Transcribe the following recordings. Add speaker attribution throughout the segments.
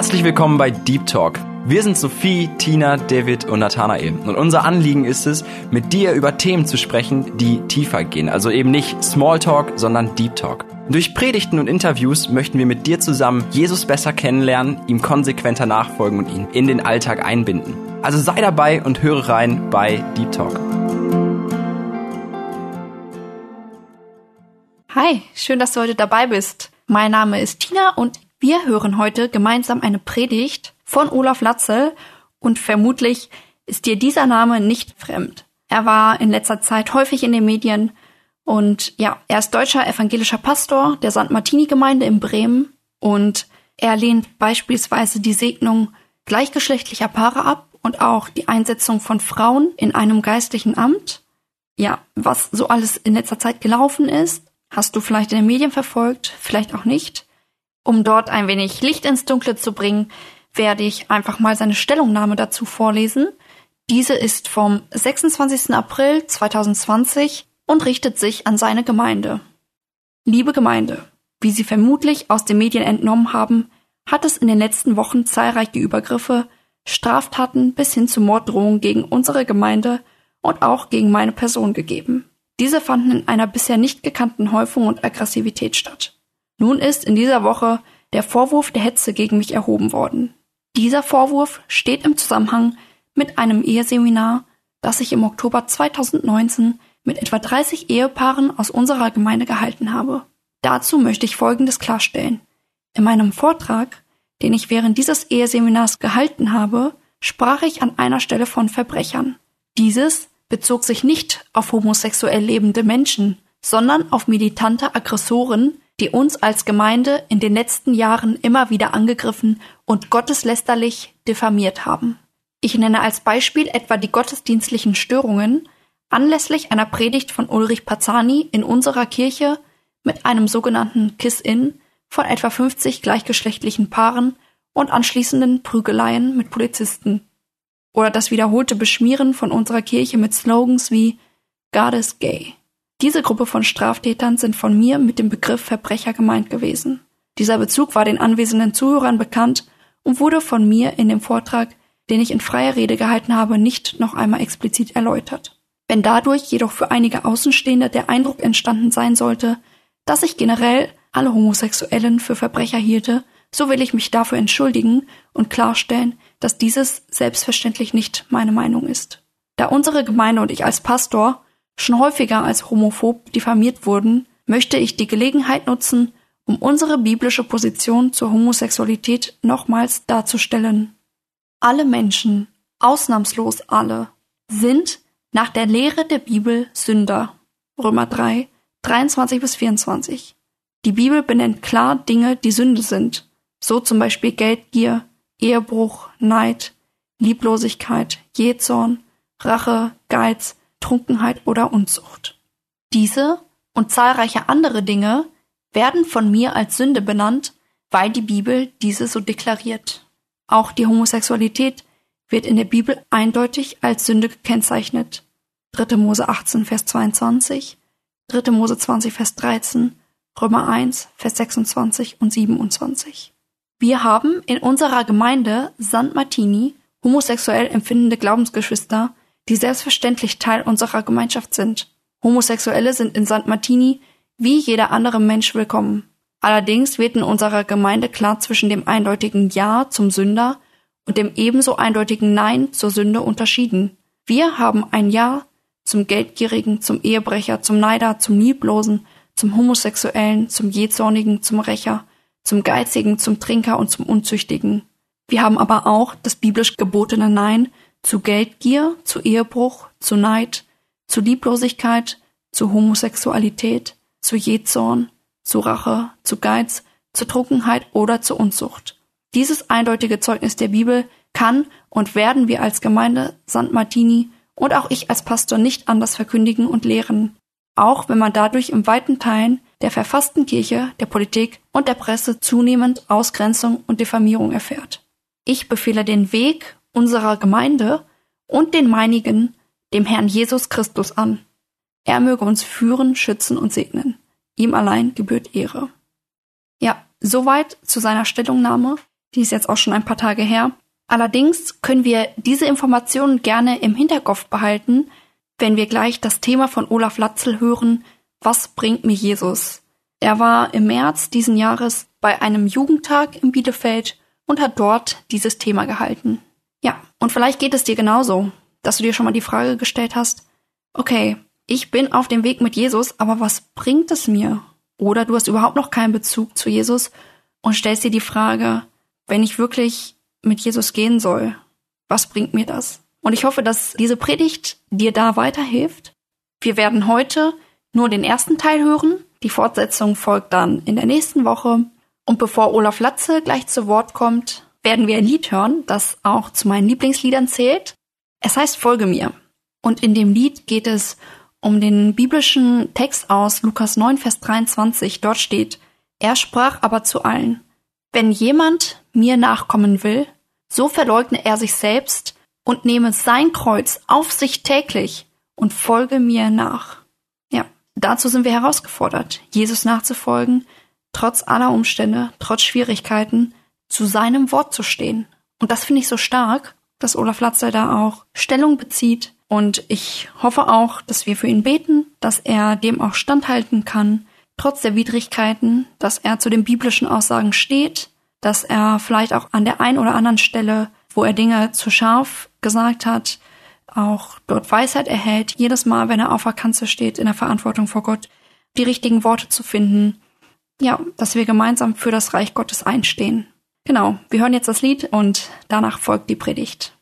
Speaker 1: Herzlich willkommen bei Deep Talk. Wir sind Sophie, Tina, David und Nathanael. Und unser Anliegen ist es, mit dir über Themen zu sprechen, die tiefer gehen. Also eben nicht Smalltalk, sondern Deep Talk. Durch Predigten und Interviews möchten wir mit dir zusammen Jesus besser kennenlernen, ihm konsequenter nachfolgen und ihn in den Alltag einbinden. Also sei dabei und höre rein bei Deep Talk.
Speaker 2: Hi, schön, dass du heute dabei bist. Mein Name ist Tina und wir hören heute gemeinsam eine Predigt von Olaf Latzel und vermutlich ist dir dieser Name nicht fremd. Er war in letzter Zeit häufig in den Medien und ja, er ist deutscher evangelischer Pastor der St. Martini Gemeinde in Bremen und er lehnt beispielsweise die Segnung gleichgeschlechtlicher Paare ab und auch die Einsetzung von Frauen in einem geistlichen Amt. Ja, was so alles in letzter Zeit gelaufen ist, hast du vielleicht in den Medien verfolgt, vielleicht auch nicht. Um dort ein wenig Licht ins Dunkle zu bringen, werde ich einfach mal seine Stellungnahme dazu vorlesen. Diese ist vom 26. April 2020 und richtet sich an seine Gemeinde. Liebe Gemeinde, wie Sie vermutlich aus den Medien entnommen haben, hat es in den letzten Wochen zahlreiche Übergriffe, Straftaten bis hin zu Morddrohungen gegen unsere Gemeinde und auch gegen meine Person gegeben. Diese fanden in einer bisher nicht gekannten Häufung und Aggressivität statt. Nun ist in dieser Woche der Vorwurf der Hetze gegen mich erhoben worden. Dieser Vorwurf steht im Zusammenhang mit einem Eheseminar, das ich im Oktober 2019 mit etwa 30 Ehepaaren aus unserer Gemeinde gehalten habe. Dazu möchte ich Folgendes klarstellen. In meinem Vortrag, den ich während dieses Eheseminars gehalten habe, sprach ich an einer Stelle von Verbrechern. Dieses bezog sich nicht auf homosexuell lebende Menschen, sondern auf militante Aggressoren, die uns als Gemeinde in den letzten Jahren immer wieder angegriffen und gotteslästerlich diffamiert haben. Ich nenne als Beispiel etwa die gottesdienstlichen Störungen anlässlich einer Predigt von Ulrich Pazani in unserer Kirche mit einem sogenannten Kiss-In von etwa 50 gleichgeschlechtlichen Paaren und anschließenden Prügeleien mit Polizisten. Oder das wiederholte Beschmieren von unserer Kirche mit Slogans wie God is gay. Diese Gruppe von Straftätern sind von mir mit dem Begriff Verbrecher gemeint gewesen. Dieser Bezug war den anwesenden Zuhörern bekannt und wurde von mir in dem Vortrag, den ich in freier Rede gehalten habe, nicht noch einmal explizit erläutert. Wenn dadurch jedoch für einige Außenstehende der Eindruck entstanden sein sollte, dass ich generell alle Homosexuellen für Verbrecher hielte, so will ich mich dafür entschuldigen und klarstellen, dass dieses selbstverständlich nicht meine Meinung ist. Da unsere Gemeinde und ich als Pastor schon häufiger als homophob diffamiert wurden, möchte ich die Gelegenheit nutzen, um unsere biblische Position zur Homosexualität nochmals darzustellen. Alle Menschen, ausnahmslos alle, sind nach der Lehre der Bibel Sünder. Römer 3, 23 bis 24. Die Bibel benennt klar Dinge, die Sünde sind, so zum Beispiel Geldgier, Ehebruch, Neid, Lieblosigkeit, Jezorn, Rache, Geiz, Trunkenheit oder Unzucht. Diese und zahlreiche andere Dinge werden von mir als Sünde benannt, weil die Bibel diese so deklariert. Auch die Homosexualität wird in der Bibel eindeutig als Sünde gekennzeichnet. 3. Mose 18, Vers 22, 3. Mose 20, Vers 13, Römer 1, Vers 26 und 27. Wir haben in unserer Gemeinde St. Martini homosexuell empfindende Glaubensgeschwister, die selbstverständlich Teil unserer Gemeinschaft sind. Homosexuelle sind in St. Martini wie jeder andere Mensch willkommen. Allerdings wird in unserer Gemeinde klar zwischen dem eindeutigen Ja zum Sünder und dem ebenso eindeutigen Nein zur Sünde unterschieden. Wir haben ein Ja zum Geldgierigen, zum Ehebrecher, zum Neider, zum Lieblosen, zum Homosexuellen, zum Jähzornigen, zum Rächer, zum Geizigen, zum Trinker und zum Unzüchtigen. Wir haben aber auch das biblisch gebotene Nein zu Geldgier, zu Ehebruch, zu Neid, zu Lieblosigkeit, zu Homosexualität, zu Jezorn, zu Rache, zu Geiz, zu Trunkenheit oder zu Unzucht. Dieses eindeutige Zeugnis der Bibel kann und werden wir als Gemeinde St. Martini und auch ich als Pastor nicht anders verkündigen und lehren, auch wenn man dadurch im weiten Teilen der verfassten Kirche, der Politik und der Presse zunehmend Ausgrenzung und Diffamierung erfährt. Ich befehle den Weg unserer Gemeinde und den meinigen dem Herrn Jesus Christus an. Er möge uns führen, schützen und segnen. Ihm allein gebührt Ehre. Ja, soweit zu seiner Stellungnahme. Die ist jetzt auch schon ein paar Tage her. Allerdings können wir diese Informationen gerne im Hinterkopf behalten, wenn wir gleich das Thema von Olaf Latzel hören, was bringt mir Jesus? Er war im März diesen Jahres bei einem Jugendtag in Bielefeld und hat dort dieses Thema gehalten. Ja, und vielleicht geht es dir genauso, dass du dir schon mal die Frage gestellt hast, okay, ich bin auf dem Weg mit Jesus, aber was bringt es mir? Oder du hast überhaupt noch keinen Bezug zu Jesus und stellst dir die Frage, wenn ich wirklich mit Jesus gehen soll, was bringt mir das? Und ich hoffe, dass diese Predigt dir da weiterhilft. Wir werden heute nur den ersten Teil hören. Die Fortsetzung folgt dann in der nächsten Woche. Und bevor Olaf Latze gleich zu Wort kommt, werden wir ein Lied hören, das auch zu meinen Lieblingsliedern zählt. Es heißt Folge mir. Und in dem Lied geht es um den biblischen Text aus Lukas 9, Vers 23. Dort steht, er sprach aber zu allen, wenn jemand mir nachkommen will, so verleugne er sich selbst und nehme sein Kreuz auf sich täglich und folge mir nach. Ja, dazu sind wir herausgefordert, Jesus nachzufolgen, trotz aller Umstände, trotz Schwierigkeiten, zu seinem Wort zu stehen. Und das finde ich so stark, dass Olaf Latzer da auch Stellung bezieht. Und ich hoffe auch, dass wir für ihn beten, dass er dem auch standhalten kann, trotz der Widrigkeiten, dass er zu den biblischen Aussagen steht, dass er vielleicht auch an der einen oder anderen Stelle, wo er Dinge zu scharf gesagt hat, auch dort Weisheit erhält, jedes Mal, wenn er auf der Kanzel steht, in der Verantwortung vor Gott, die richtigen Worte zu finden. Ja, dass wir gemeinsam für das Reich Gottes einstehen. Genau, wir hören jetzt das Lied und danach folgt die Predigt.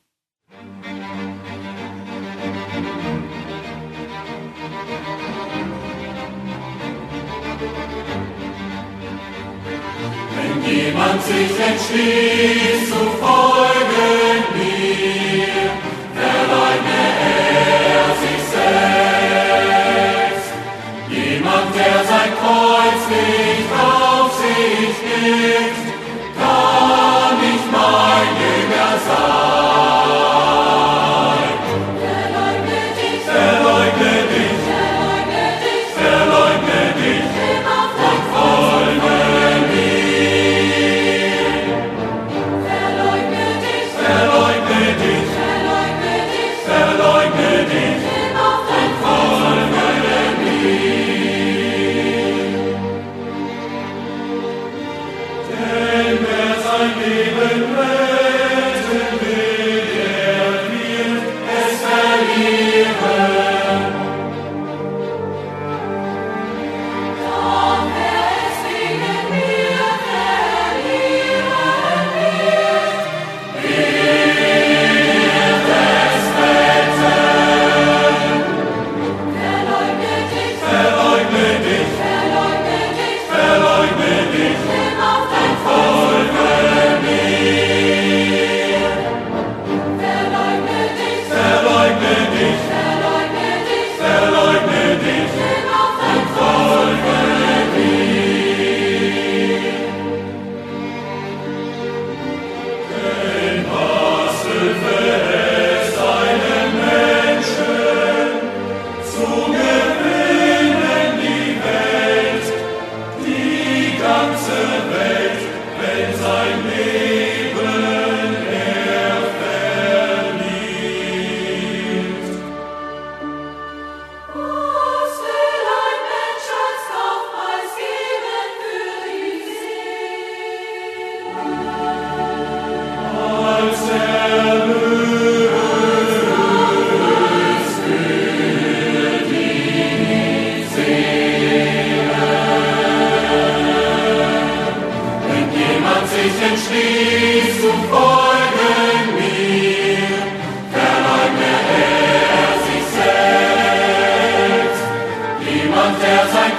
Speaker 3: Wenn jemand sich entschließt zu folgen mir, verleugne er sich selbst. Jemand, der sein Kreuz nicht auf sich nimmt,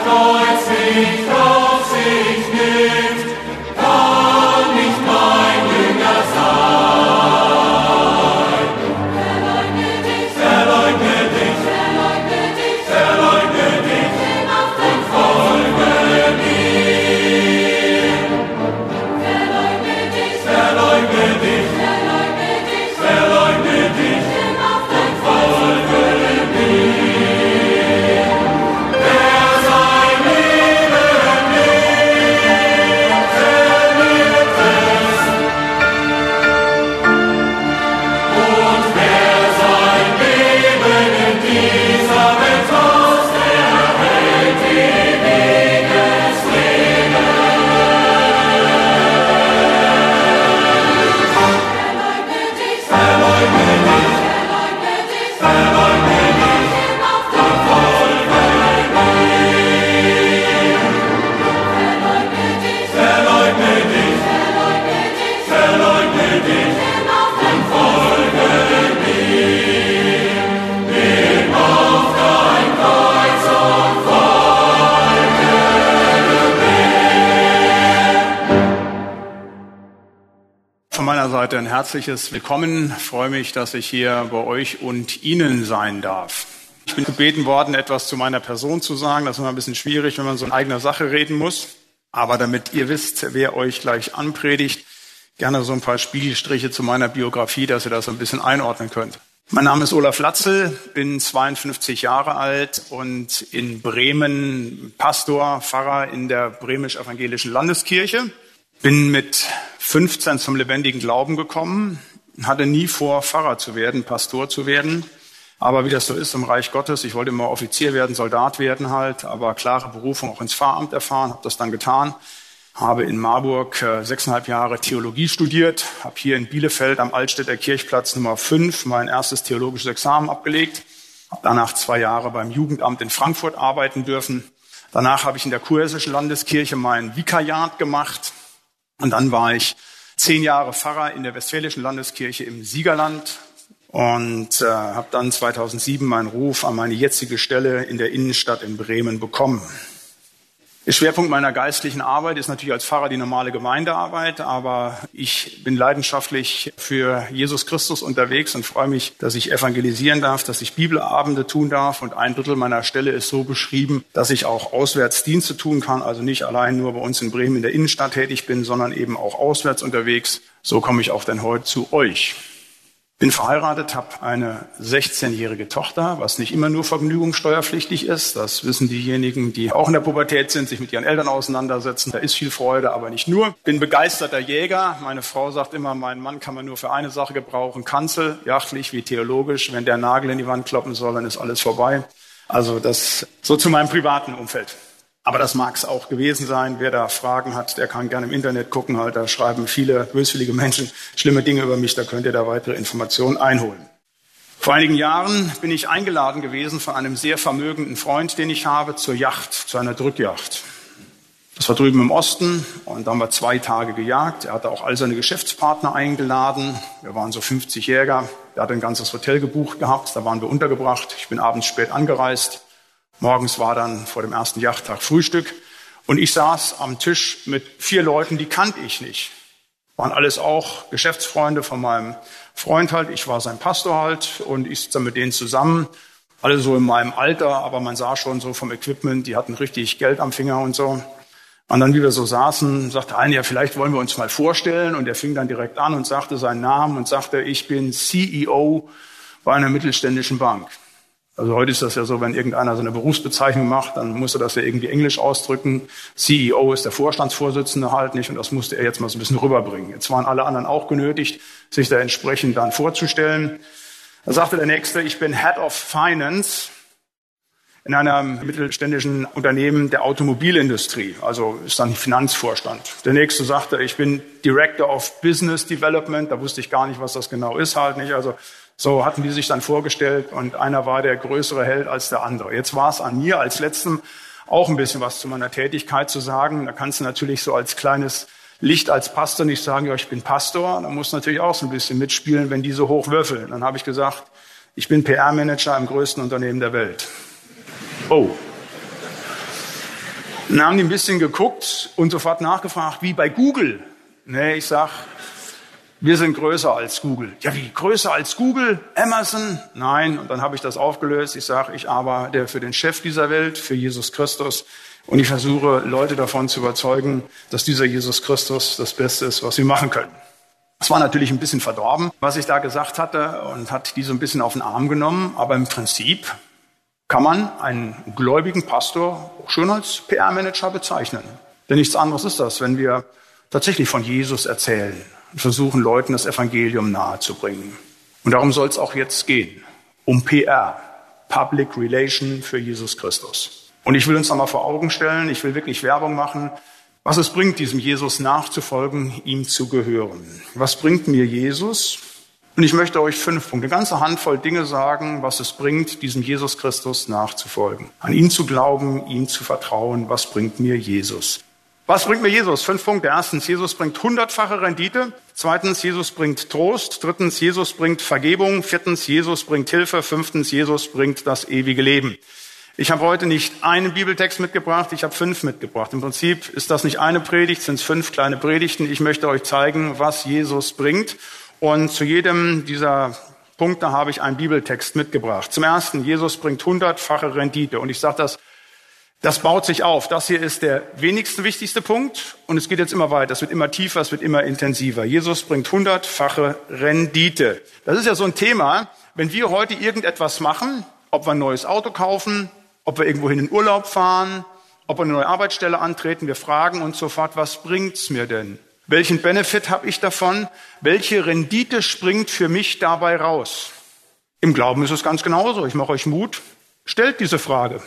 Speaker 3: Kreuz
Speaker 4: heute ein herzliches Willkommen. Ich freue mich, dass ich hier bei euch und Ihnen sein darf. Ich bin gebeten worden, etwas zu meiner Person zu sagen. Das ist immer ein bisschen schwierig, wenn man so in eigener Sache reden muss. Aber damit ihr wisst, wer euch gleich anpredigt, gerne so ein paar Spiegelstriche zu meiner Biografie, dass ihr das ein bisschen einordnen könnt. Mein Name ist Olaf Latzel, bin 52 Jahre alt und in Bremen Pastor, Pfarrer in der bremisch-evangelischen Landeskirche. Bin mit 15 zum lebendigen Glauben gekommen, hatte nie vor, Pfarrer zu werden, Pastor zu werden. Aber wie das so ist im Reich Gottes, ich wollte immer Offizier werden, Soldat werden halt, aber klare Berufung auch ins Pfarramt erfahren, habe das dann getan habe in Marburg äh, sechseinhalb Jahre Theologie studiert, habe hier in Bielefeld am Altstädter Kirchplatz Nummer 5 mein erstes theologisches Examen abgelegt, habe danach zwei Jahre beim Jugendamt in Frankfurt arbeiten dürfen. Danach habe ich in der kurhessischen Landeskirche mein Vikariat gemacht und dann war ich zehn Jahre Pfarrer in der Westfälischen Landeskirche im Siegerland und äh, habe dann 2007 meinen Ruf an meine jetzige Stelle in der Innenstadt in Bremen bekommen. Der Schwerpunkt meiner geistlichen Arbeit ist natürlich als Pfarrer die normale Gemeindearbeit, aber ich bin leidenschaftlich für Jesus Christus unterwegs und freue mich, dass ich evangelisieren darf, dass ich Bibelabende tun darf und ein Drittel meiner Stelle ist so beschrieben, dass ich auch Auswärtsdienste tun kann, also nicht allein nur bei uns in Bremen in der Innenstadt tätig bin, sondern eben auch auswärts unterwegs. So komme ich auch dann heute zu euch. Bin verheiratet, habe eine 16-jährige Tochter, was nicht immer nur vergnügungssteuerpflichtig ist. Das wissen diejenigen, die auch in der Pubertät sind, sich mit ihren Eltern auseinandersetzen. Da ist viel Freude, aber nicht nur. Bin begeisterter Jäger. Meine Frau sagt immer, mein Mann kann man nur für eine Sache gebrauchen. Kanzel, jachtlich wie theologisch. Wenn der Nagel in die Wand kloppen soll, dann ist alles vorbei. Also das so zu meinem privaten Umfeld. Aber das mag es auch gewesen sein. Wer da Fragen hat, der kann gerne im Internet gucken. Halt, da schreiben viele böswillige Menschen schlimme Dinge über mich. Da könnt ihr da weitere Informationen einholen. Vor einigen Jahren bin ich eingeladen gewesen von einem sehr vermögenden Freund, den ich habe, zur Yacht, zu einer Drückjacht. Das war drüben im Osten und da haben wir zwei Tage gejagt. Er hatte auch all seine Geschäftspartner eingeladen. Wir waren so 50 Jäger. Er hatte ein ganzes Hotel gebucht gehabt. Da waren wir untergebracht. Ich bin abends spät angereist. Morgens war dann vor dem ersten Jachttag Frühstück und ich saß am Tisch mit vier Leuten, die kannte ich nicht. Waren alles auch Geschäftsfreunde von meinem Freund halt. Ich war sein Pastor halt und ich sitze mit denen zusammen. Alle so in meinem Alter, aber man sah schon so vom Equipment, die hatten richtig Geld am Finger und so. Und dann, wie wir so saßen, sagte einer, ja, vielleicht wollen wir uns mal vorstellen. Und er fing dann direkt an und sagte seinen Namen und sagte, ich bin CEO bei einer mittelständischen Bank. Also heute ist das ja so, wenn irgendeiner so eine Berufsbezeichnung macht, dann muss er das ja irgendwie englisch ausdrücken. CEO ist der Vorstandsvorsitzende halt nicht und das musste er jetzt mal so ein bisschen rüberbringen. Jetzt waren alle anderen auch genötigt, sich da entsprechend dann vorzustellen. Da sagte der Nächste, ich bin Head of Finance in einem mittelständischen Unternehmen der Automobilindustrie, also ist dann Finanzvorstand. Der nächste sagte, ich bin Director of Business Development, da wusste ich gar nicht, was das genau ist halt nicht. Also so hatten die sich dann vorgestellt und einer war der größere Held als der andere. Jetzt war es an mir als letztem auch ein bisschen was zu meiner Tätigkeit zu sagen. Da kannst du natürlich so als kleines Licht als Pastor nicht sagen, ja, ich bin Pastor. Da muss natürlich auch so ein bisschen mitspielen, wenn die so hoch würfeln. Dann habe ich gesagt, ich bin PR-Manager im größten Unternehmen der Welt. Oh. Dann haben die ein bisschen geguckt und sofort nachgefragt, wie bei Google. Nee, ich sag, wir sind größer als Google. Ja, wie größer als Google? Amazon? Nein. Und dann habe ich das aufgelöst. Ich sage, ich arbeite für den Chef dieser Welt, für Jesus Christus. Und ich versuche, Leute davon zu überzeugen, dass dieser Jesus Christus das Beste ist, was sie machen können. Es war natürlich ein bisschen verdorben, was ich da gesagt hatte und hat die so ein bisschen auf den Arm genommen. Aber im Prinzip kann man einen gläubigen Pastor auch schon als PR-Manager bezeichnen. Denn nichts anderes ist das, wenn wir tatsächlich von Jesus erzählen und versuchen Leuten das Evangelium nahezubringen. Und darum soll es auch jetzt gehen. Um PR, Public Relation für Jesus Christus. Und ich will uns nochmal vor Augen stellen, ich will wirklich Werbung machen, was es bringt, diesem Jesus nachzufolgen, ihm zu gehören. Was bringt mir Jesus? Und ich möchte euch fünf Punkte, eine ganze Handvoll Dinge sagen, was es bringt, diesem Jesus Christus nachzufolgen. An ihn zu glauben, ihm zu vertrauen. Was bringt mir Jesus? Was bringt mir Jesus? Fünf Punkte. Erstens, Jesus bringt hundertfache Rendite. Zweitens, Jesus bringt Trost. Drittens, Jesus bringt Vergebung. Viertens, Jesus bringt Hilfe. Fünftens, Jesus bringt das ewige Leben. Ich habe heute nicht einen Bibeltext mitgebracht, ich habe fünf mitgebracht. Im Prinzip ist das nicht eine Predigt, sind es fünf kleine Predigten. Ich möchte euch zeigen, was Jesus bringt. Und zu jedem dieser Punkte habe ich einen Bibeltext mitgebracht. Zum ersten, Jesus bringt hundertfache Rendite. Und ich sage das, das baut sich auf. Das hier ist der wenigsten wichtigste Punkt. Und es geht jetzt immer weiter. Es wird immer tiefer, es wird immer intensiver. Jesus bringt hundertfache Rendite. Das ist ja so ein Thema. Wenn wir heute irgendetwas machen, ob wir ein neues Auto kaufen, ob wir irgendwohin in Urlaub fahren, ob wir eine neue Arbeitsstelle antreten. Wir fragen uns sofort, was bringt's mir denn? Welchen Benefit habe ich davon? Welche Rendite springt für mich dabei raus? Im Glauben ist es ganz genauso. Ich mache euch Mut. Stellt diese Frage.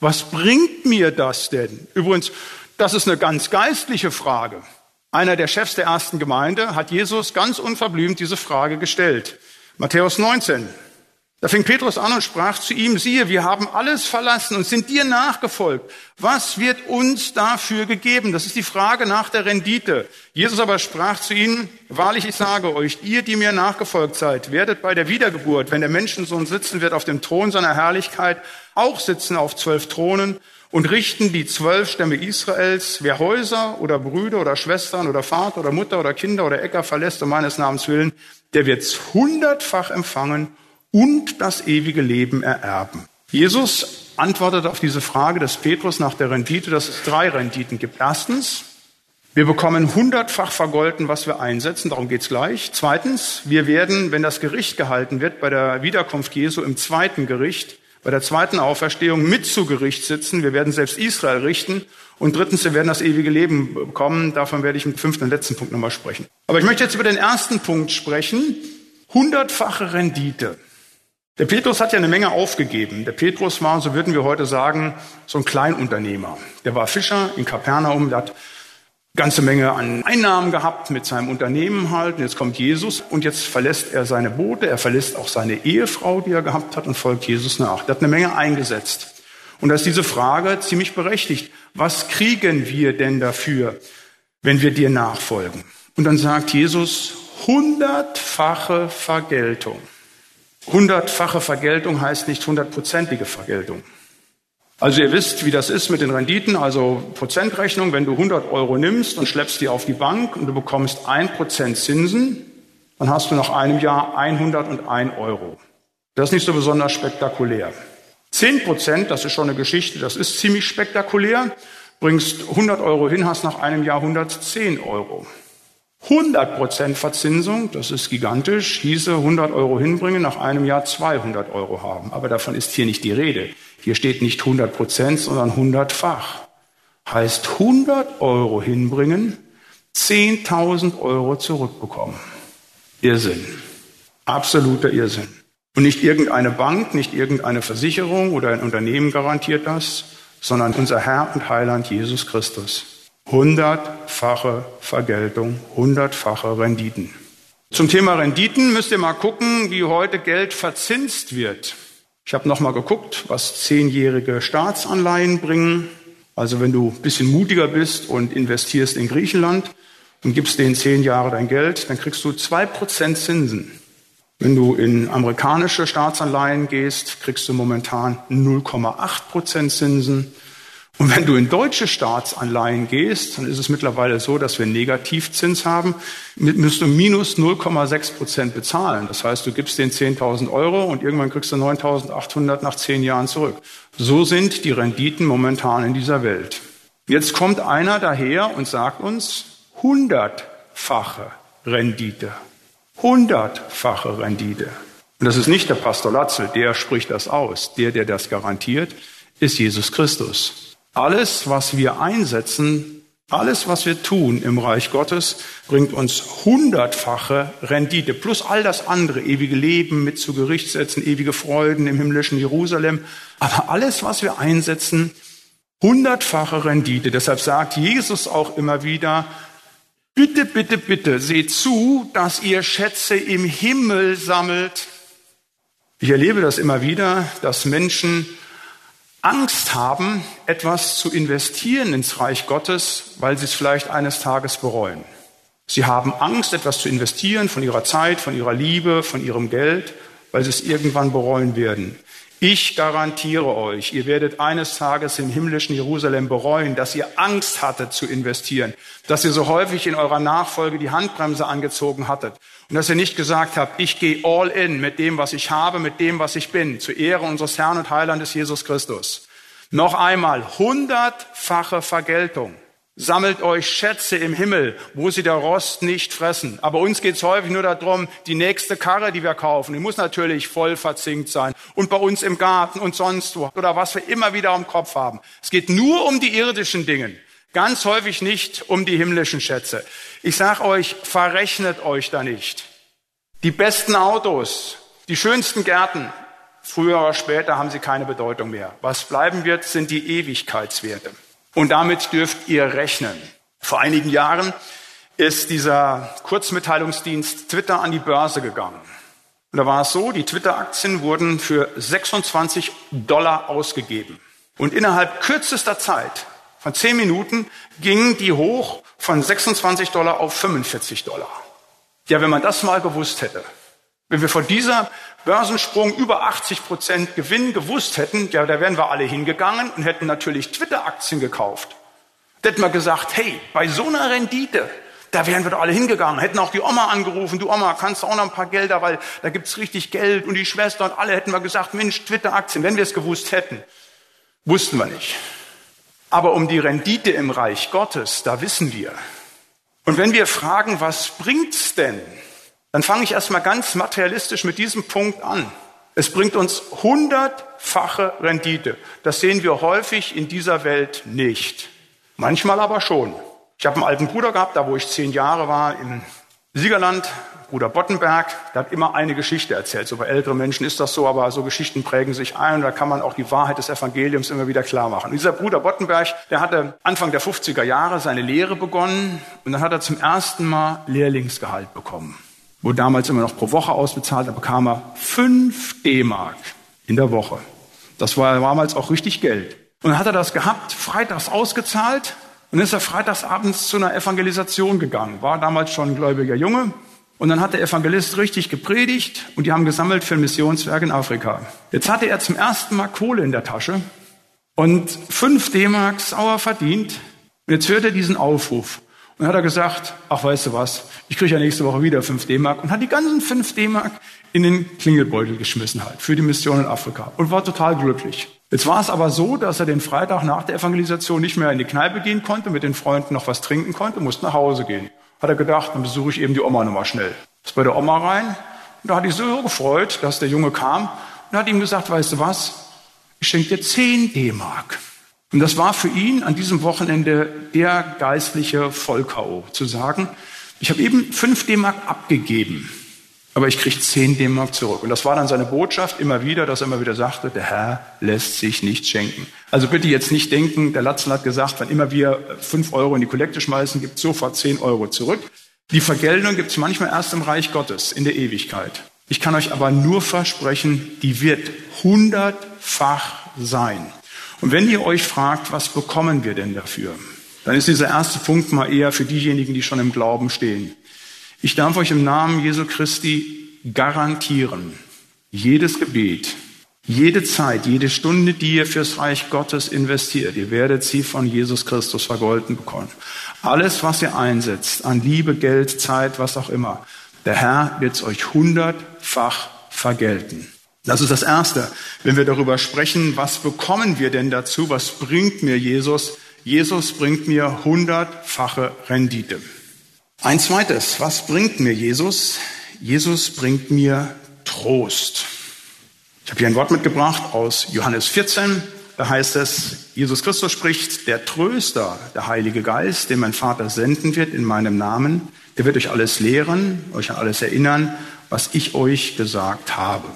Speaker 4: Was bringt mir das denn? Übrigens, das ist eine ganz geistliche Frage. Einer der Chefs der ersten Gemeinde hat Jesus ganz unverblümt diese Frage gestellt. Matthäus 19. Da fing Petrus an und sprach zu ihm, siehe, wir haben alles verlassen und sind dir nachgefolgt. Was wird uns dafür gegeben? Das ist die Frage nach der Rendite. Jesus aber sprach zu ihnen, wahrlich, ich sage euch, ihr, die mir nachgefolgt seid, werdet bei der Wiedergeburt, wenn der Menschensohn sitzen wird auf dem Thron seiner Herrlichkeit, auch sitzen auf zwölf Thronen und richten die zwölf Stämme Israels, wer Häuser oder Brüder oder Schwestern oder Vater oder Mutter oder Kinder oder Äcker verlässt um meines Namens willen, der wird's hundertfach empfangen und das ewige Leben ererben. Jesus antwortet auf diese Frage des Petrus nach der Rendite, dass es drei Renditen gibt. Erstens, wir bekommen hundertfach vergolten, was wir einsetzen, darum geht's gleich. Zweitens, wir werden, wenn das Gericht gehalten wird, bei der Wiederkunft Jesu im zweiten Gericht, bei der zweiten Auferstehung mit zu Gericht sitzen. Wir werden selbst Israel richten. Und drittens, wir werden das ewige Leben bekommen. Davon werde ich im fünften und letzten Punkt nochmal sprechen. Aber ich möchte jetzt über den ersten Punkt sprechen. Hundertfache Rendite. Der Petrus hat ja eine Menge aufgegeben. Der Petrus war, so würden wir heute sagen, so ein Kleinunternehmer. Der war Fischer in Kapernaum, der hat ganze Menge an Einnahmen gehabt mit seinem Unternehmen halt. Und jetzt kommt Jesus und jetzt verlässt er seine Boote, er verlässt auch seine Ehefrau, die er gehabt hat und folgt Jesus nach. Der hat eine Menge eingesetzt. Und da ist diese Frage ziemlich berechtigt. Was kriegen wir denn dafür, wenn wir dir nachfolgen? Und dann sagt Jesus, hundertfache Vergeltung. Hundertfache Vergeltung heißt nicht hundertprozentige Vergeltung. Also ihr wisst, wie das ist mit den Renditen, also Prozentrechnung, wenn du 100 Euro nimmst und schleppst die auf die Bank und du bekommst ein Prozent Zinsen, dann hast du nach einem Jahr 101 Euro. Das ist nicht so besonders spektakulär. 10 Prozent, das ist schon eine Geschichte, das ist ziemlich spektakulär. Bringst 100 Euro hin, hast nach einem Jahr 110 Euro. 100% Verzinsung, das ist gigantisch, hieße 100 Euro hinbringen, nach einem Jahr 200 Euro haben. Aber davon ist hier nicht die Rede. Hier steht nicht 100% sondern 100-fach. Heißt 100 Euro hinbringen, 10.000 Euro zurückbekommen. Irrsinn. Absoluter Irrsinn. Und nicht irgendeine Bank, nicht irgendeine Versicherung oder ein Unternehmen garantiert das, sondern unser Herr und Heiland Jesus Christus. Hundertfache Vergeltung, hundertfache Renditen. Zum Thema Renditen müsst ihr mal gucken, wie heute Geld verzinst wird. Ich habe noch mal geguckt, was zehnjährige Staatsanleihen bringen. Also wenn du ein bisschen mutiger bist und investierst in Griechenland und gibst denen zehn Jahre dein Geld, dann kriegst du zwei Prozent Zinsen. Wenn du in amerikanische Staatsanleihen gehst, kriegst du momentan 0,8 Prozent Zinsen. Und wenn du in deutsche Staatsanleihen gehst, dann ist es mittlerweile so, dass wir Negativzins haben, müsst du minus 0,6 Prozent bezahlen. Das heißt, du gibst den 10.000 Euro und irgendwann kriegst du 9.800 nach zehn Jahren zurück. So sind die Renditen momentan in dieser Welt. Jetzt kommt einer daher und sagt uns hundertfache Rendite. Hundertfache Rendite. Und das ist nicht der Pastor Latzel, der spricht das aus. Der, der das garantiert, ist Jesus Christus. Alles, was wir einsetzen, alles, was wir tun im Reich Gottes, bringt uns hundertfache Rendite, plus all das andere, ewige Leben mit zu Gericht setzen, ewige Freuden im himmlischen Jerusalem. Aber alles, was wir einsetzen, hundertfache Rendite. Deshalb sagt Jesus auch immer wieder, bitte, bitte, bitte, seht zu, dass ihr Schätze im Himmel sammelt. Ich erlebe das immer wieder, dass Menschen Angst haben, etwas zu investieren ins Reich Gottes, weil sie es vielleicht eines Tages bereuen. Sie haben Angst, etwas zu investieren von ihrer Zeit, von ihrer Liebe, von ihrem Geld, weil sie es irgendwann bereuen werden. Ich garantiere euch, ihr werdet eines Tages im himmlischen Jerusalem bereuen, dass ihr Angst hattet zu investieren, dass ihr so häufig in eurer Nachfolge die Handbremse angezogen hattet und dass ihr nicht gesagt habt, ich gehe all in mit dem, was ich habe, mit dem, was ich bin, zur Ehre unseres Herrn und Heilandes Jesus Christus. Noch einmal, hundertfache Vergeltung. Sammelt euch Schätze im Himmel, wo sie der Rost nicht fressen. Aber uns geht es häufig nur darum, die nächste Karre, die wir kaufen, die muss natürlich voll verzinkt sein. Und bei uns im Garten und sonst wo. Oder was wir immer wieder im Kopf haben. Es geht nur um die irdischen Dinge. Ganz häufig nicht um die himmlischen Schätze. Ich sag euch, verrechnet euch da nicht. Die besten Autos, die schönsten Gärten, früher oder später haben sie keine Bedeutung mehr. Was bleiben wird, sind die Ewigkeitswerte. Und damit dürft ihr rechnen. Vor einigen Jahren ist dieser Kurzmitteilungsdienst Twitter an die Börse gegangen. Und da war es so, die Twitter-Aktien wurden für 26 Dollar ausgegeben. Und innerhalb kürzester Zeit, von 10 Minuten, gingen die hoch von 26 Dollar auf 45 Dollar. Ja, wenn man das mal gewusst hätte, wenn wir vor dieser Börsensprung über 80 Prozent Gewinn gewusst hätten, ja, da wären wir alle hingegangen und hätten natürlich Twitter-Aktien gekauft. Da hätten wir gesagt, hey, bei so einer Rendite, da wären wir doch alle hingegangen, hätten auch die Oma angerufen, du Oma, kannst du auch noch ein paar Gelder, weil da gibt's richtig Geld und die Schwester und alle hätten wir gesagt, Mensch, Twitter-Aktien, wenn wir es gewusst hätten. Wussten wir nicht. Aber um die Rendite im Reich Gottes, da wissen wir. Und wenn wir fragen, was bringt's denn? dann fange ich erstmal ganz materialistisch mit diesem Punkt an. Es bringt uns hundertfache Rendite. Das sehen wir häufig in dieser Welt nicht. Manchmal aber schon. Ich habe einen alten Bruder gehabt, da wo ich zehn Jahre war, im Siegerland, Bruder Bottenberg, der hat immer eine Geschichte erzählt. So bei älteren Menschen ist das so, aber so Geschichten prägen sich ein und da kann man auch die Wahrheit des Evangeliums immer wieder klar machen. Und dieser Bruder Bottenberg, der hatte Anfang der 50er Jahre seine Lehre begonnen und dann hat er zum ersten Mal Lehrlingsgehalt bekommen wurde damals immer noch pro Woche ausbezahlt, da bekam er fünf D-Mark in der Woche. Das war damals auch richtig Geld. Und dann hat er das gehabt, freitags ausgezahlt und ist er freitags abends zu einer Evangelisation gegangen. War damals schon ein gläubiger Junge. Und dann hat der Evangelist richtig gepredigt und die haben gesammelt für ein Missionswerk in Afrika. Jetzt hatte er zum ersten Mal Kohle in der Tasche und fünf D-Mark sauer verdient. Und jetzt hört er diesen Aufruf. Und hat er gesagt, ach weißt du was, ich kriege ja nächste Woche wieder 5 D-Mark und hat die ganzen 5 D-Mark in den Klingelbeutel geschmissen halt für die Mission in Afrika und war total glücklich. Jetzt war es aber so, dass er den Freitag nach der Evangelisation nicht mehr in die Kneipe gehen konnte, mit den Freunden noch was trinken konnte, musste nach Hause gehen. Hat er gedacht, dann besuche ich eben die Oma nochmal schnell. Ist bei der Oma rein und da hat ich so gefreut, dass der Junge kam und hat ihm gesagt, weißt du was, ich schenke dir 10 D-Mark. Und das war für ihn an diesem Wochenende der geistliche Vollkau, zu sagen, ich habe eben fünf D-Mark abgegeben, aber ich kriege zehn D-Mark zurück. Und das war dann seine Botschaft immer wieder, dass er immer wieder sagte, der Herr lässt sich nicht schenken. Also bitte jetzt nicht denken, der Latzen hat gesagt, wenn immer wir fünf Euro in die Kollekte schmeißen, gibt sofort zehn Euro zurück. Die Vergeltung gibt es manchmal erst im Reich Gottes, in der Ewigkeit. Ich kann euch aber nur versprechen, die wird hundertfach sein. Und wenn ihr euch fragt, was bekommen wir denn dafür, dann ist dieser erste Punkt mal eher für diejenigen, die schon im Glauben stehen. Ich darf euch im Namen Jesu Christi garantieren, jedes Gebet, jede Zeit, jede Stunde, die ihr fürs Reich Gottes investiert, ihr werdet sie von Jesus Christus vergolten bekommen. Alles, was ihr einsetzt, an Liebe, Geld, Zeit, was auch immer, der Herr wird es euch hundertfach vergelten. Das ist das Erste. Wenn wir darüber sprechen, was bekommen wir denn dazu? Was bringt mir Jesus? Jesus bringt mir hundertfache Rendite. Ein zweites, was bringt mir Jesus? Jesus bringt mir Trost. Ich habe hier ein Wort mitgebracht aus Johannes 14. Da heißt es, Jesus Christus spricht, der Tröster, der Heilige Geist, den mein Vater senden wird in meinem Namen, der wird euch alles lehren, euch an alles erinnern, was ich euch gesagt habe.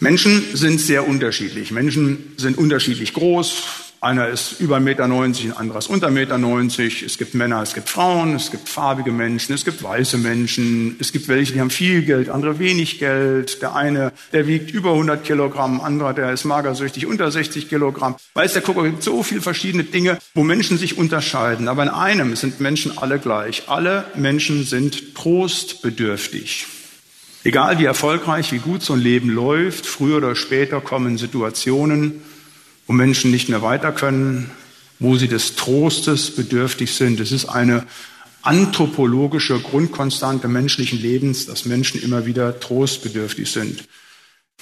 Speaker 4: Menschen sind sehr unterschiedlich. Menschen sind unterschiedlich groß. Einer ist über 1,90 Meter, ein anderer ist unter 1,90 Meter. Es gibt Männer, es gibt Frauen, es gibt farbige Menschen, es gibt weiße Menschen. Es gibt welche, die haben viel Geld, andere wenig Geld. Der eine, der wiegt über 100 Kilogramm, anderer, der ist magersüchtig, unter 60 Kilogramm. Weiß der Guck, es gibt so viele verschiedene Dinge, wo Menschen sich unterscheiden. Aber in einem sind Menschen alle gleich. Alle Menschen sind trostbedürftig. Egal wie erfolgreich, wie gut so ein Leben läuft, früher oder später kommen Situationen, wo Menschen nicht mehr weiter können, wo sie des Trostes bedürftig sind. Es ist eine anthropologische Grundkonstante menschlichen Lebens, dass Menschen immer wieder trostbedürftig sind.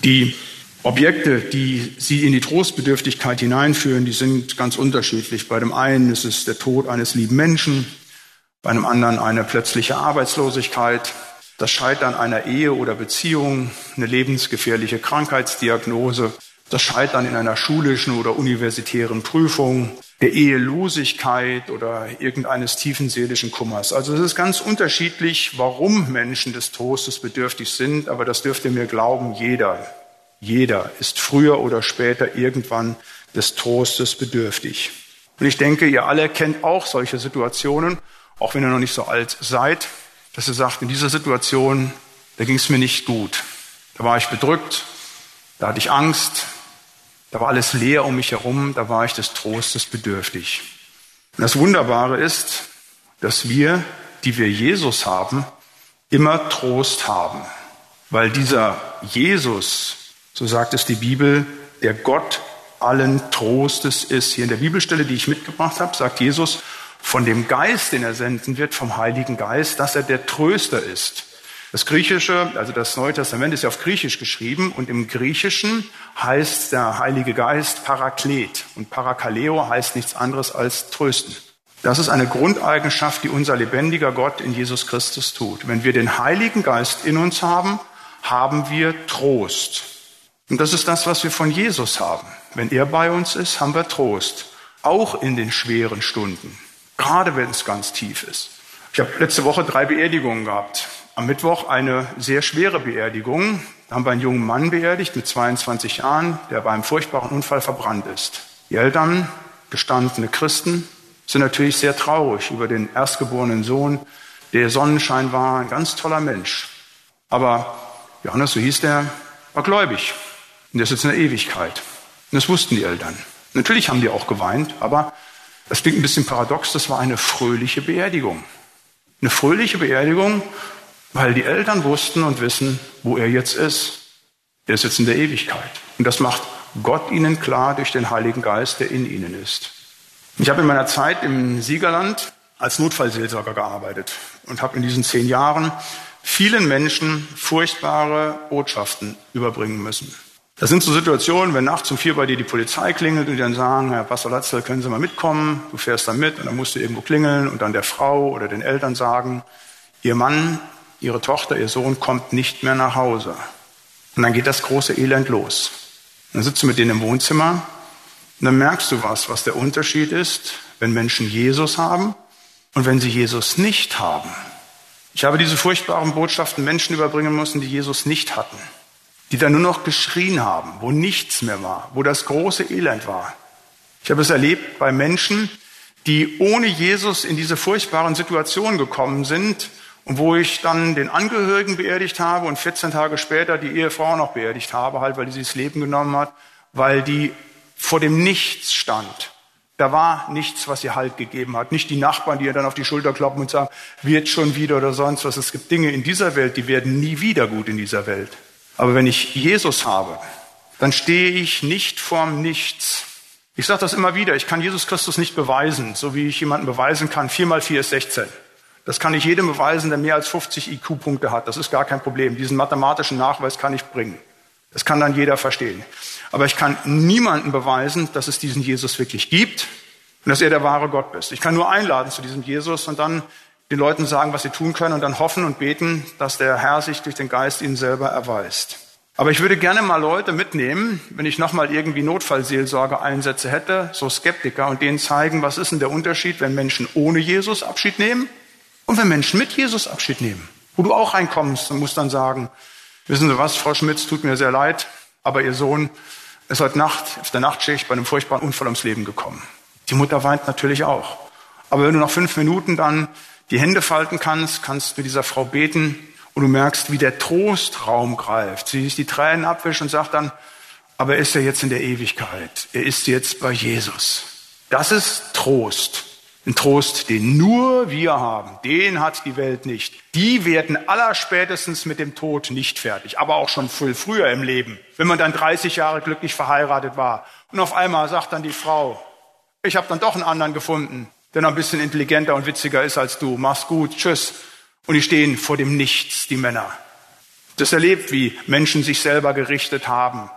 Speaker 4: Die Objekte, die sie in die Trostbedürftigkeit hineinführen, die sind ganz unterschiedlich. Bei dem einen ist es der Tod eines lieben Menschen, bei einem anderen eine plötzliche Arbeitslosigkeit, das Scheitern einer Ehe oder Beziehung, eine lebensgefährliche Krankheitsdiagnose, das Scheitern in einer schulischen oder universitären Prüfung, der Ehelosigkeit oder irgendeines tiefen seelischen Kummers. Also es ist ganz unterschiedlich, warum Menschen des Trostes bedürftig sind, aber das dürft ihr mir glauben, jeder, jeder ist früher oder später irgendwann des Trostes bedürftig. Und ich denke, ihr alle kennt auch solche Situationen, auch wenn ihr noch nicht so alt seid, dass ihr sagt, in dieser Situation, da ging es mir nicht gut. Da war ich bedrückt, da hatte ich Angst, da war alles leer um mich herum, da war ich des Trostes bedürftig. Und das Wunderbare ist, dass wir, die wir Jesus haben, immer Trost haben. Weil dieser Jesus, so sagt es die Bibel, der Gott allen Trostes ist. Hier in der Bibelstelle, die ich mitgebracht habe, sagt Jesus von dem Geist, den er senden wird, vom Heiligen Geist, dass er der Tröster ist. Das Griechische, also das Neue Testament ist ja auf Griechisch geschrieben und im Griechischen heißt der Heilige Geist Paraklet und Parakaleo heißt nichts anderes als trösten. Das ist eine Grundeigenschaft, die unser lebendiger Gott in Jesus Christus tut. Wenn wir den Heiligen Geist in uns haben, haben wir Trost. Und das ist das, was wir von Jesus haben. Wenn er bei uns ist, haben wir Trost. Auch in den schweren Stunden. Gerade wenn es ganz tief ist. Ich habe letzte Woche drei Beerdigungen gehabt. Am Mittwoch eine sehr schwere Beerdigung. Da haben wir einen jungen Mann beerdigt mit 22 Jahren, der bei einem furchtbaren Unfall verbrannt ist. Die Eltern, gestandene Christen, sind natürlich sehr traurig über den erstgeborenen Sohn, der Sonnenschein war, ein ganz toller Mensch. Aber Johannes, so hieß der, war gläubig. Und der ist jetzt in der Ewigkeit. Und das wussten die Eltern. Natürlich haben die auch geweint, aber das klingt ein bisschen paradox, das war eine fröhliche Beerdigung. Eine fröhliche Beerdigung, weil die Eltern wussten und wissen, wo er jetzt ist. Er ist jetzt in der Ewigkeit. Und das macht Gott ihnen klar durch den Heiligen Geist, der in ihnen ist. Ich habe in meiner Zeit im Siegerland als Notfallseelsorger gearbeitet und habe in diesen zehn Jahren vielen Menschen furchtbare Botschaften überbringen müssen. Das sind so Situationen, wenn nachts um vier bei dir die Polizei klingelt und die dann sagen, Herr Pastor Latzel, können Sie mal mitkommen? Du fährst dann mit und dann musst du irgendwo klingeln und dann der Frau oder den Eltern sagen, Ihr Mann ihre Tochter, ihr Sohn kommt nicht mehr nach Hause. Und dann geht das große Elend los. dann sitzt du mit denen im Wohnzimmer und dann merkst du was, was der Unterschied ist, wenn Menschen Jesus haben und wenn sie Jesus nicht haben. Ich habe diese furchtbaren Botschaften Menschen überbringen müssen, die Jesus nicht hatten, die dann nur noch geschrien haben, wo nichts mehr war, wo das große Elend war. Ich habe es erlebt bei Menschen, die ohne Jesus in diese furchtbaren Situationen gekommen sind und wo ich dann den Angehörigen beerdigt habe und 14 Tage später die Ehefrau noch beerdigt habe, halt, weil sich das Leben genommen hat, weil die vor dem Nichts stand. Da war nichts, was ihr Halt gegeben hat. Nicht die Nachbarn, die ihr dann auf die Schulter kloppen und sagen, wird schon wieder oder sonst was. Es gibt Dinge in dieser Welt, die werden nie wieder gut in dieser Welt. Aber wenn ich Jesus habe, dann stehe ich nicht vorm Nichts. Ich sage das immer wieder, ich kann Jesus Christus nicht beweisen, so wie ich jemanden beweisen kann, vier mal vier ist 16. Das kann ich jedem beweisen, der mehr als 50 IQ-Punkte hat. Das ist gar kein Problem. Diesen mathematischen Nachweis kann ich bringen. Das kann dann jeder verstehen. Aber ich kann niemandem beweisen, dass es diesen Jesus wirklich gibt und dass er der wahre Gott ist. Ich kann nur einladen zu diesem Jesus und dann den Leuten sagen, was sie tun können und dann hoffen und beten, dass der Herr sich durch den Geist ihnen selber erweist. Aber ich würde gerne mal Leute mitnehmen, wenn ich nochmal irgendwie Notfallseelsorge einsätze hätte, so Skeptiker, und denen zeigen, was ist denn der Unterschied, wenn Menschen ohne Jesus Abschied nehmen und wenn Menschen mit Jesus Abschied nehmen, wo du auch reinkommst und musst dann sagen, wissen Sie was, Frau Schmitz, tut mir sehr leid, aber Ihr Sohn ist heute Nacht auf der Nachtschicht bei einem furchtbaren Unfall ums Leben gekommen. Die Mutter weint natürlich auch. Aber wenn du nach fünf Minuten dann die Hände falten kannst, kannst du mit dieser Frau beten und du merkst, wie der Trostraum greift. Sie ist die Tränen abwischt und sagt dann, aber er ist ja jetzt in der Ewigkeit. Er ist jetzt bei Jesus. Das ist Trost. Ein Trost, den nur wir haben, den hat die Welt nicht. Die werden allerspätestens mit dem Tod nicht fertig, aber auch schon viel früher im Leben. Wenn man dann 30 Jahre glücklich verheiratet war und auf einmal sagt dann die Frau, ich habe dann doch einen anderen gefunden, der noch ein bisschen intelligenter und witziger ist als du. Mach's gut, tschüss. Und die stehen vor dem Nichts, die Männer. Das erlebt, wie Menschen sich selber gerichtet haben,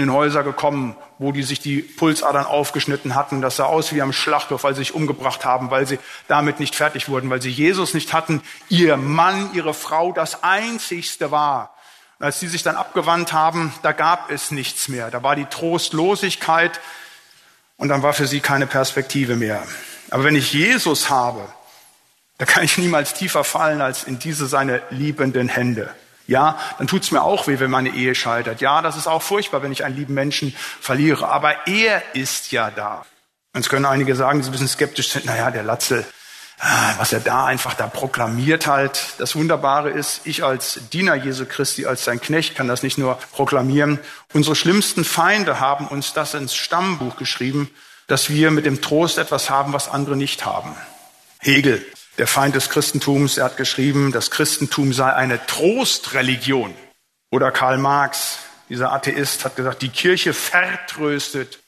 Speaker 4: in Häuser gekommen, wo die sich die Pulsadern aufgeschnitten hatten. Das sah aus wie am Schlachthof, weil sie sich umgebracht haben, weil sie damit nicht fertig wurden, weil sie Jesus nicht hatten. Ihr Mann, ihre Frau das Einzigste war. Als sie sich dann abgewandt haben, da gab es nichts mehr. Da war die Trostlosigkeit und dann war für sie keine Perspektive mehr. Aber wenn ich Jesus habe, da kann ich niemals tiefer fallen als in diese seine liebenden Hände. Ja, dann tut's mir auch weh, wenn meine Ehe scheitert. Ja, das ist auch furchtbar, wenn ich einen lieben Menschen verliere. Aber er ist ja da. Jetzt können einige sagen, die ein bisschen skeptisch sind, naja, der Latzel, ah, was er da einfach da proklamiert halt. Das Wunderbare ist, ich als Diener Jesu Christi, als sein Knecht kann das nicht nur proklamieren. Unsere schlimmsten Feinde haben uns das ins Stammbuch geschrieben, dass wir mit dem Trost etwas haben, was andere nicht haben. Hegel der Feind des Christentums, er hat geschrieben, das Christentum sei eine Trostreligion. Oder Karl Marx, dieser Atheist, hat gesagt, die Kirche vertröstet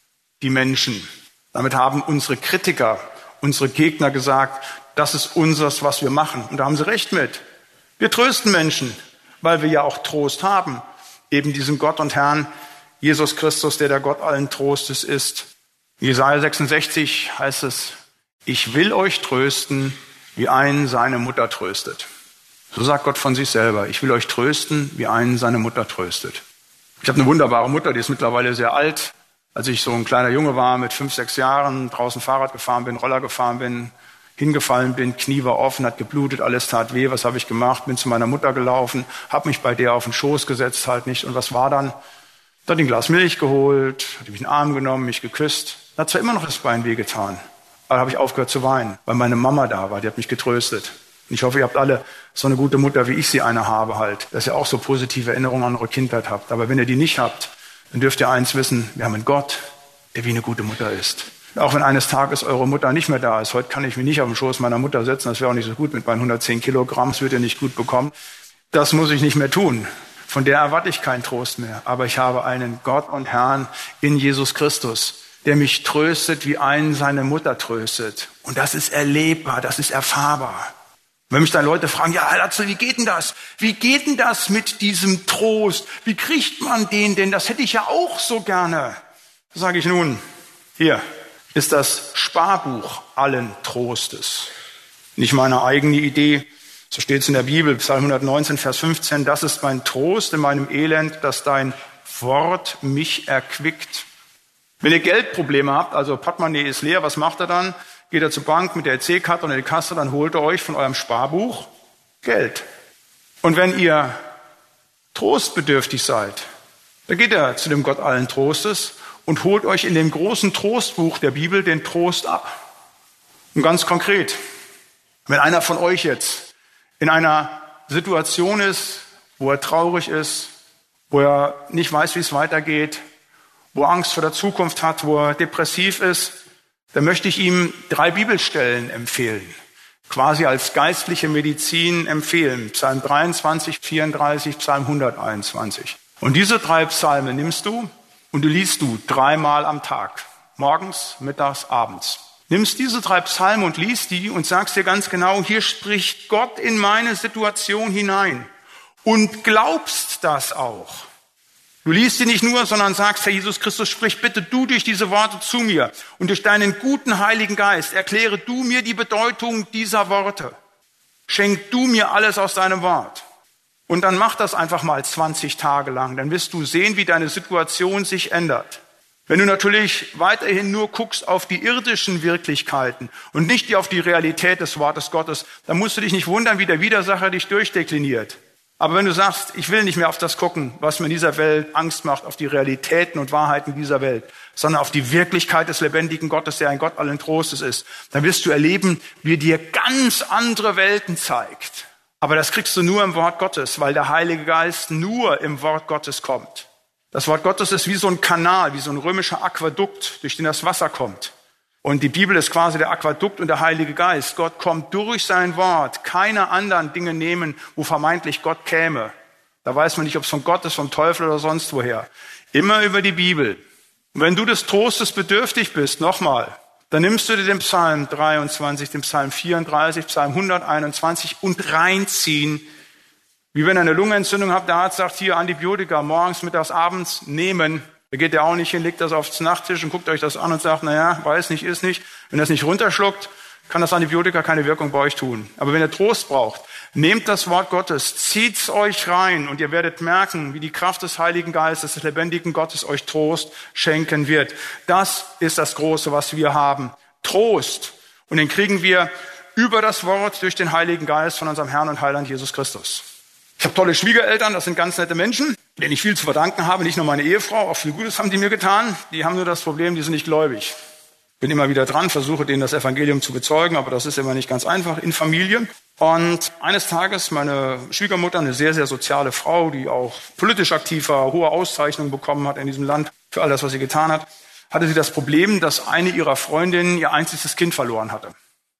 Speaker 4: die Menschen. Damit haben unsere Kritiker, unsere Gegner gesagt, das ist unseres, was wir machen. Und da haben sie recht mit. Wir trösten Menschen, weil wir ja auch Trost haben. Eben diesen Gott und Herrn, Jesus Christus, der der Gott allen Trostes ist. Jesaja 66 heißt es, ich will euch trösten, wie einen seine Mutter tröstet. So sagt Gott von sich selber, ich will euch trösten, wie einen seine Mutter tröstet. Ich habe eine wunderbare Mutter, die ist mittlerweile sehr alt. Als ich so ein kleiner Junge war, mit fünf, sechs Jahren, draußen Fahrrad gefahren bin, Roller gefahren bin, hingefallen bin, Knie war offen, hat geblutet, alles tat weh. Was habe ich gemacht? Bin zu meiner Mutter gelaufen, habe mich bei der auf den Schoß gesetzt halt nicht. Und was war dann? Da hat ein Glas Milch geholt, hat mich in den Arm genommen, mich geküsst. Da hat zwar immer noch das Bein wehgetan, aber habe ich aufgehört zu weinen, weil meine Mama da war, die hat mich getröstet. Ich hoffe, ihr habt alle so eine gute Mutter, wie ich sie eine habe halt, dass ihr auch so positive Erinnerungen an eure Kindheit habt. Aber wenn ihr die nicht habt, dann dürft ihr eins wissen, wir haben einen Gott, der wie eine gute Mutter ist. Auch wenn eines Tages eure Mutter nicht mehr da ist, heute kann ich mich nicht auf den Schoß meiner Mutter setzen, das wäre auch nicht so gut mit meinen 110 Kilogramm, das wird ihr nicht gut bekommen. Das muss ich nicht mehr tun. Von der erwarte ich keinen Trost mehr. Aber ich habe einen Gott und Herrn in Jesus Christus, der mich tröstet, wie einen seine Mutter tröstet. Und das ist erlebbar, das ist erfahrbar. Wenn mich dann Leute fragen, ja, Herr Latze, wie geht denn das? Wie geht denn das mit diesem Trost? Wie kriegt man den denn? Das hätte ich ja auch so gerne. Sage ich nun, hier ist das Sparbuch allen Trostes. Nicht meine eigene Idee, so steht es in der Bibel, Psalm 119, Vers 15, das ist mein Trost in meinem Elend, dass dein Wort mich erquickt. Wenn ihr Geldprobleme habt, also Portemonnaie ist leer, was macht er dann? Geht er zur Bank mit der EC-Karte und die Kasse, dann holt er euch von eurem Sparbuch Geld. Und wenn ihr trostbedürftig seid, dann geht er zu dem Gott allen Trostes und holt euch in dem großen Trostbuch der Bibel den Trost ab. Und ganz konkret, wenn einer von euch jetzt in einer Situation ist, wo er traurig ist, wo er nicht weiß, wie es weitergeht, wo er Angst vor der Zukunft hat, wo er depressiv ist, dann möchte ich ihm drei Bibelstellen empfehlen, quasi als geistliche Medizin empfehlen. Psalm 23, 34, Psalm 121. Und diese drei Psalme nimmst du und du liest du dreimal am Tag. Morgens, mittags, abends. Nimmst diese drei Psalme und liest die und sagst dir ganz genau, hier spricht Gott in meine Situation hinein. Und glaubst das auch. Du liest sie nicht nur, sondern sagst, Herr Jesus Christus, sprich bitte du durch diese Worte zu mir und durch deinen guten Heiligen Geist erkläre du mir die Bedeutung dieser Worte. Schenk du mir alles aus deinem Wort. Und dann mach das einfach mal 20 Tage lang. Dann wirst du sehen, wie deine Situation sich ändert. Wenn du natürlich weiterhin nur guckst auf die irdischen Wirklichkeiten und nicht auf die Realität des Wortes Gottes, dann musst du dich nicht wundern, wie der Widersacher dich durchdekliniert. Aber wenn du sagst, ich will nicht mehr auf das gucken, was mir in dieser Welt Angst macht, auf die Realitäten und Wahrheiten dieser Welt, sondern auf die Wirklichkeit des lebendigen Gottes, der ein Gott allen Trostes ist, dann wirst du erleben, wie er dir ganz andere Welten zeigt. Aber das kriegst du nur im Wort Gottes, weil der Heilige Geist nur im Wort Gottes kommt. Das Wort Gottes ist wie so ein Kanal, wie so ein römischer Aquädukt, durch den das Wasser kommt. Und die Bibel ist quasi der Aquädukt und der Heilige Geist. Gott kommt durch sein Wort. Keine anderen Dinge nehmen, wo vermeintlich Gott käme. Da weiß man nicht, ob es von Gott ist, vom Teufel oder sonst woher. Immer über die Bibel. Und wenn du des Trostes bedürftig bist, nochmal, dann nimmst du dir den Psalm 23, den Psalm 34, Psalm 121 und reinziehen. Wie wenn ihr eine Lungenentzündung habt, der Arzt sagt, hier Antibiotika morgens, mittags, abends nehmen. Da geht der auch nicht hin, legt das aufs Nachttisch und guckt euch das an und sagt, naja, weiß nicht, ist nicht. Wenn es nicht runterschluckt, kann das Antibiotika keine Wirkung bei euch tun. Aber wenn ihr Trost braucht, nehmt das Wort Gottes, zieht's euch rein und ihr werdet merken, wie die Kraft des Heiligen Geistes, des lebendigen Gottes euch Trost schenken wird. Das ist das Große, was wir haben. Trost. Und den kriegen wir über das Wort durch den Heiligen Geist von unserem Herrn und Heiland Jesus Christus. Ich habe tolle Schwiegereltern, das sind ganz nette Menschen, denen ich viel zu verdanken habe. Nicht nur meine Ehefrau, auch viel Gutes haben die mir getan. Die haben nur das Problem, die sind nicht gläubig. Bin immer wieder dran, versuche denen das Evangelium zu bezeugen, aber das ist immer nicht ganz einfach in Familien. Und eines Tages meine Schwiegermutter, eine sehr, sehr soziale Frau, die auch politisch aktiv war, hohe Auszeichnungen bekommen hat in diesem Land für all das, was sie getan hat, hatte sie das Problem, dass eine ihrer Freundinnen ihr einziges Kind verloren hatte.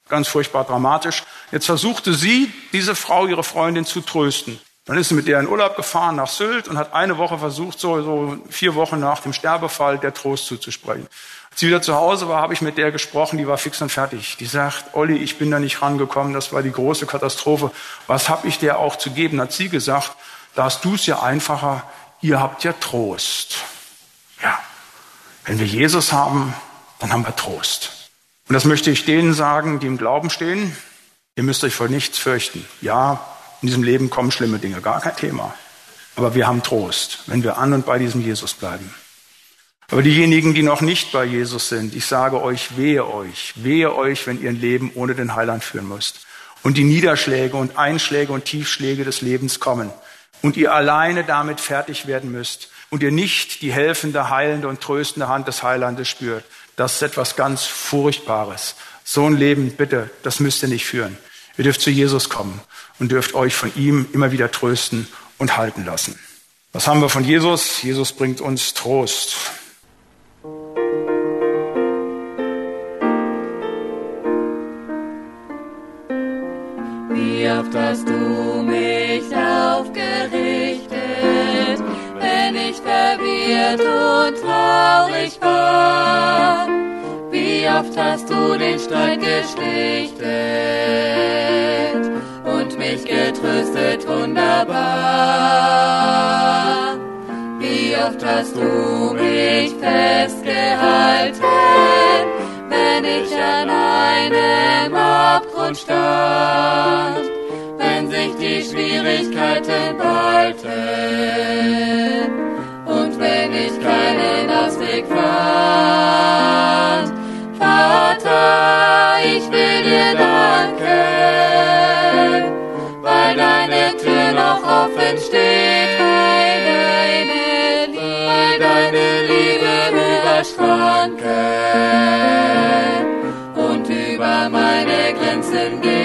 Speaker 4: Ganz furchtbar dramatisch. Jetzt versuchte sie, diese Frau, ihre Freundin zu trösten. Dann ist sie mit der in Urlaub gefahren nach Sylt und hat eine Woche versucht, so, so vier Wochen nach dem Sterbefall der Trost zuzusprechen. Als sie wieder zu Hause war, habe ich mit der gesprochen, die war fix und fertig. Die sagt, Olli, ich bin da nicht rangekommen, das war die große Katastrophe. Was habe ich dir auch zu geben? Hat sie gesagt, da hast du es ja einfacher, ihr habt ja Trost. Ja, wenn wir Jesus haben, dann haben wir Trost. Und das möchte ich denen sagen, die im Glauben stehen. Ihr müsst euch vor nichts fürchten. Ja, in diesem Leben kommen schlimme Dinge, gar kein Thema. Aber wir haben Trost, wenn wir an und bei diesem Jesus bleiben. Aber diejenigen, die noch nicht bei Jesus sind, ich sage euch, wehe euch, wehe euch, wenn ihr ein Leben ohne den Heiland führen müsst. Und die Niederschläge und Einschläge und Tiefschläge des Lebens kommen. Und ihr alleine damit fertig werden müsst. Und ihr nicht die helfende, heilende und tröstende Hand des Heilandes spürt. Das ist etwas ganz Furchtbares. So ein Leben, bitte, das müsst ihr nicht führen. Ihr dürft zu Jesus kommen und dürft euch von ihm immer wieder trösten und halten lassen. Was haben wir von Jesus? Jesus bringt uns Trost.
Speaker 3: Wie oft hast du mich aufgerichtet, wenn ich verwirrt und traurig war? Wie oft hast du den Streit geschlichtet? mich getröstet wunderbar. Wie oft hast du mich festgehalten, wenn ich an einem Abgrund stand, wenn sich die Schwierigkeiten ballten und wenn ich keinen Ausweg fand. Vater, ich will dir danken deine Tür noch offen steht, weil deine Liebe, weil deine Liebe über Schranken und über meine Grenzen geht,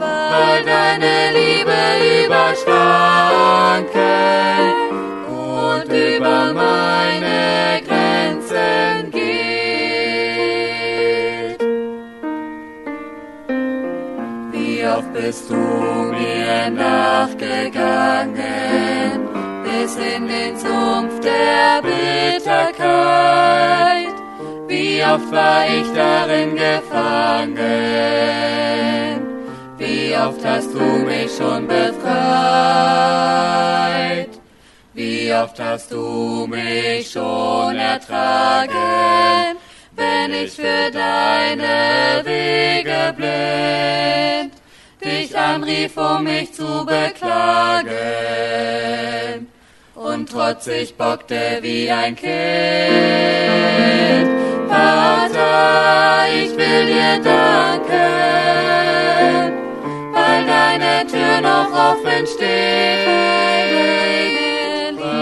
Speaker 3: weil deine Liebe über Schranken bist du mir nachgegangen, bis in den Sumpf der Bitterkeit. Wie oft war ich darin gefangen, wie oft hast du mich schon befreit. Wie oft hast du mich schon ertragen, wenn ich für deine Wege blind dich anrief, um mich zu beklagen. Und trotzig bockte wie ein Kind. Vater, ich will dir danken, weil deine Tür noch offen steht,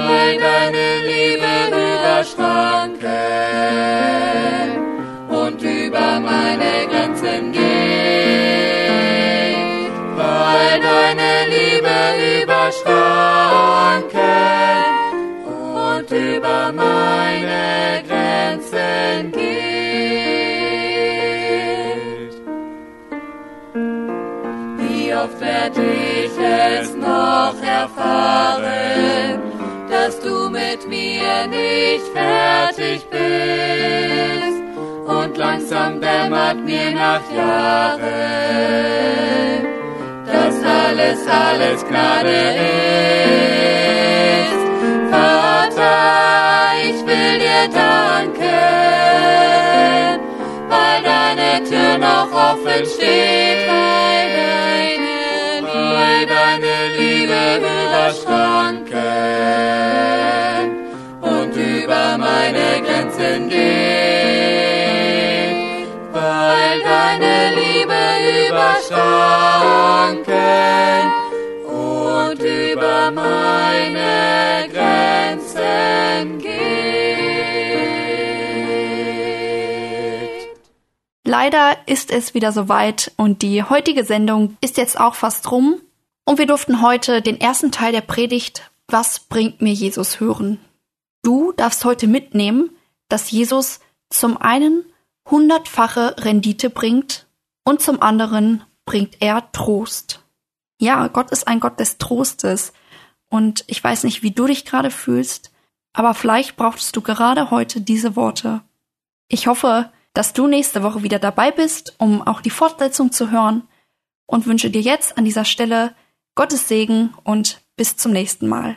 Speaker 3: weil deine Liebe über Schranken und über meine Liebe über Schranken und über meine Grenzen Wie oft werd ich es noch erfahren, dass du mit mir nicht fertig bist und langsam dämmert mir nach Jahren, dass alles, alles Gnade ist. Vater, ich will dir danken, weil deine Tür noch offen steht, weil deine, weil deine Liebe über Schranken und über meine Grenzen geht, weil deine Liebe über Schranken und über meine Grenzen geht.
Speaker 2: Leider ist es wieder soweit und die heutige Sendung ist jetzt auch fast rum. Und wir durften heute den ersten Teil der Predigt Was bringt mir Jesus hören? Du darfst heute mitnehmen, dass Jesus zum einen hundertfache Rendite bringt und zum anderen bringt er Trost. Ja, Gott ist ein Gott des Trostes. Und ich weiß nicht, wie du dich gerade fühlst, aber vielleicht brauchst du gerade heute diese Worte. Ich hoffe, dass du nächste Woche wieder dabei bist, um auch die Fortsetzung zu hören und wünsche dir jetzt an dieser Stelle Gottes Segen und bis zum nächsten Mal.